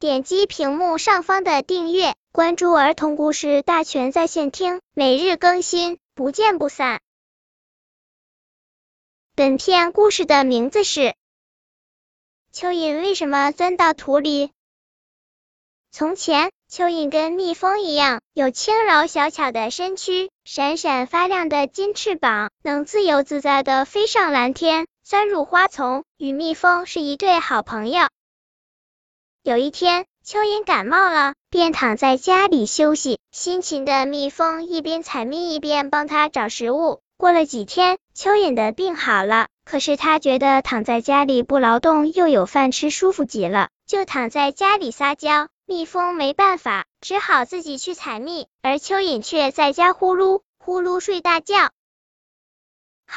点击屏幕上方的订阅，关注儿童故事大全在线听，每日更新，不见不散。本片故事的名字是《蚯蚓为什么钻到土里》。从前，蚯蚓跟蜜蜂一样，有轻柔小巧的身躯，闪闪发亮的金翅膀，能自由自在的飞上蓝天，钻入花丛，与蜜蜂是一对好朋友。有一天，蚯蚓感冒了，便躺在家里休息。辛勤的蜜蜂一边采蜜，一边帮它找食物。过了几天，蚯蚓的病好了，可是它觉得躺在家里不劳动又有饭吃，舒服极了，就躺在家里撒娇。蜜蜂没办法，只好自己去采蜜，而蚯蚓却在家呼噜呼噜睡大觉。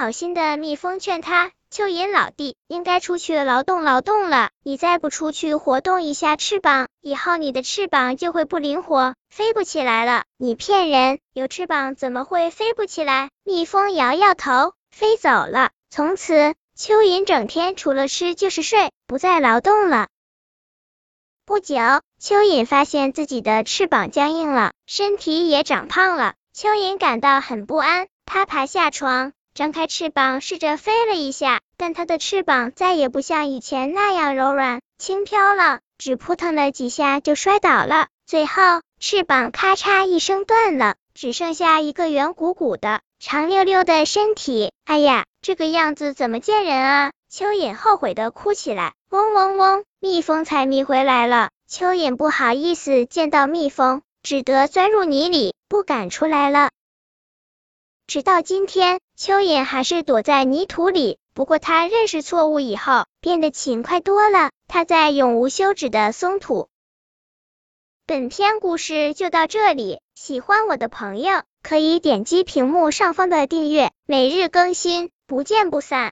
好心的蜜蜂劝他：“蚯蚓老弟，应该出去劳动劳动了。你再不出去活动一下翅膀，以后你的翅膀就会不灵活，飞不起来了。”你骗人，有翅膀怎么会飞不起来？蜜蜂摇摇头，飞走了。从此，蚯蚓整天除了吃就是睡，不再劳动了。不久，蚯蚓发现自己的翅膀僵硬了，身体也长胖了。蚯蚓感到很不安，它爬下床，张开翅膀，试着飞了一下，但它的翅膀再也不像以前那样柔软轻飘了，只扑腾了几下就摔倒了。最后，翅膀咔嚓一声断了，只剩下一个圆鼓鼓的、长溜溜的身体。哎呀，这个样子怎么见人啊！蚯蚓后悔的哭起来。嗡嗡嗡，蜜蜂采蜜回来了。蚯蚓不好意思见到蜜蜂，只得钻入泥里，不敢出来了。直到今天，蚯蚓还是躲在泥土里。不过，它认识错误以后，变得勤快多了。它在永无休止的松土。本篇故事就到这里，喜欢我的朋友可以点击屏幕上方的订阅，每日更新，不见不散。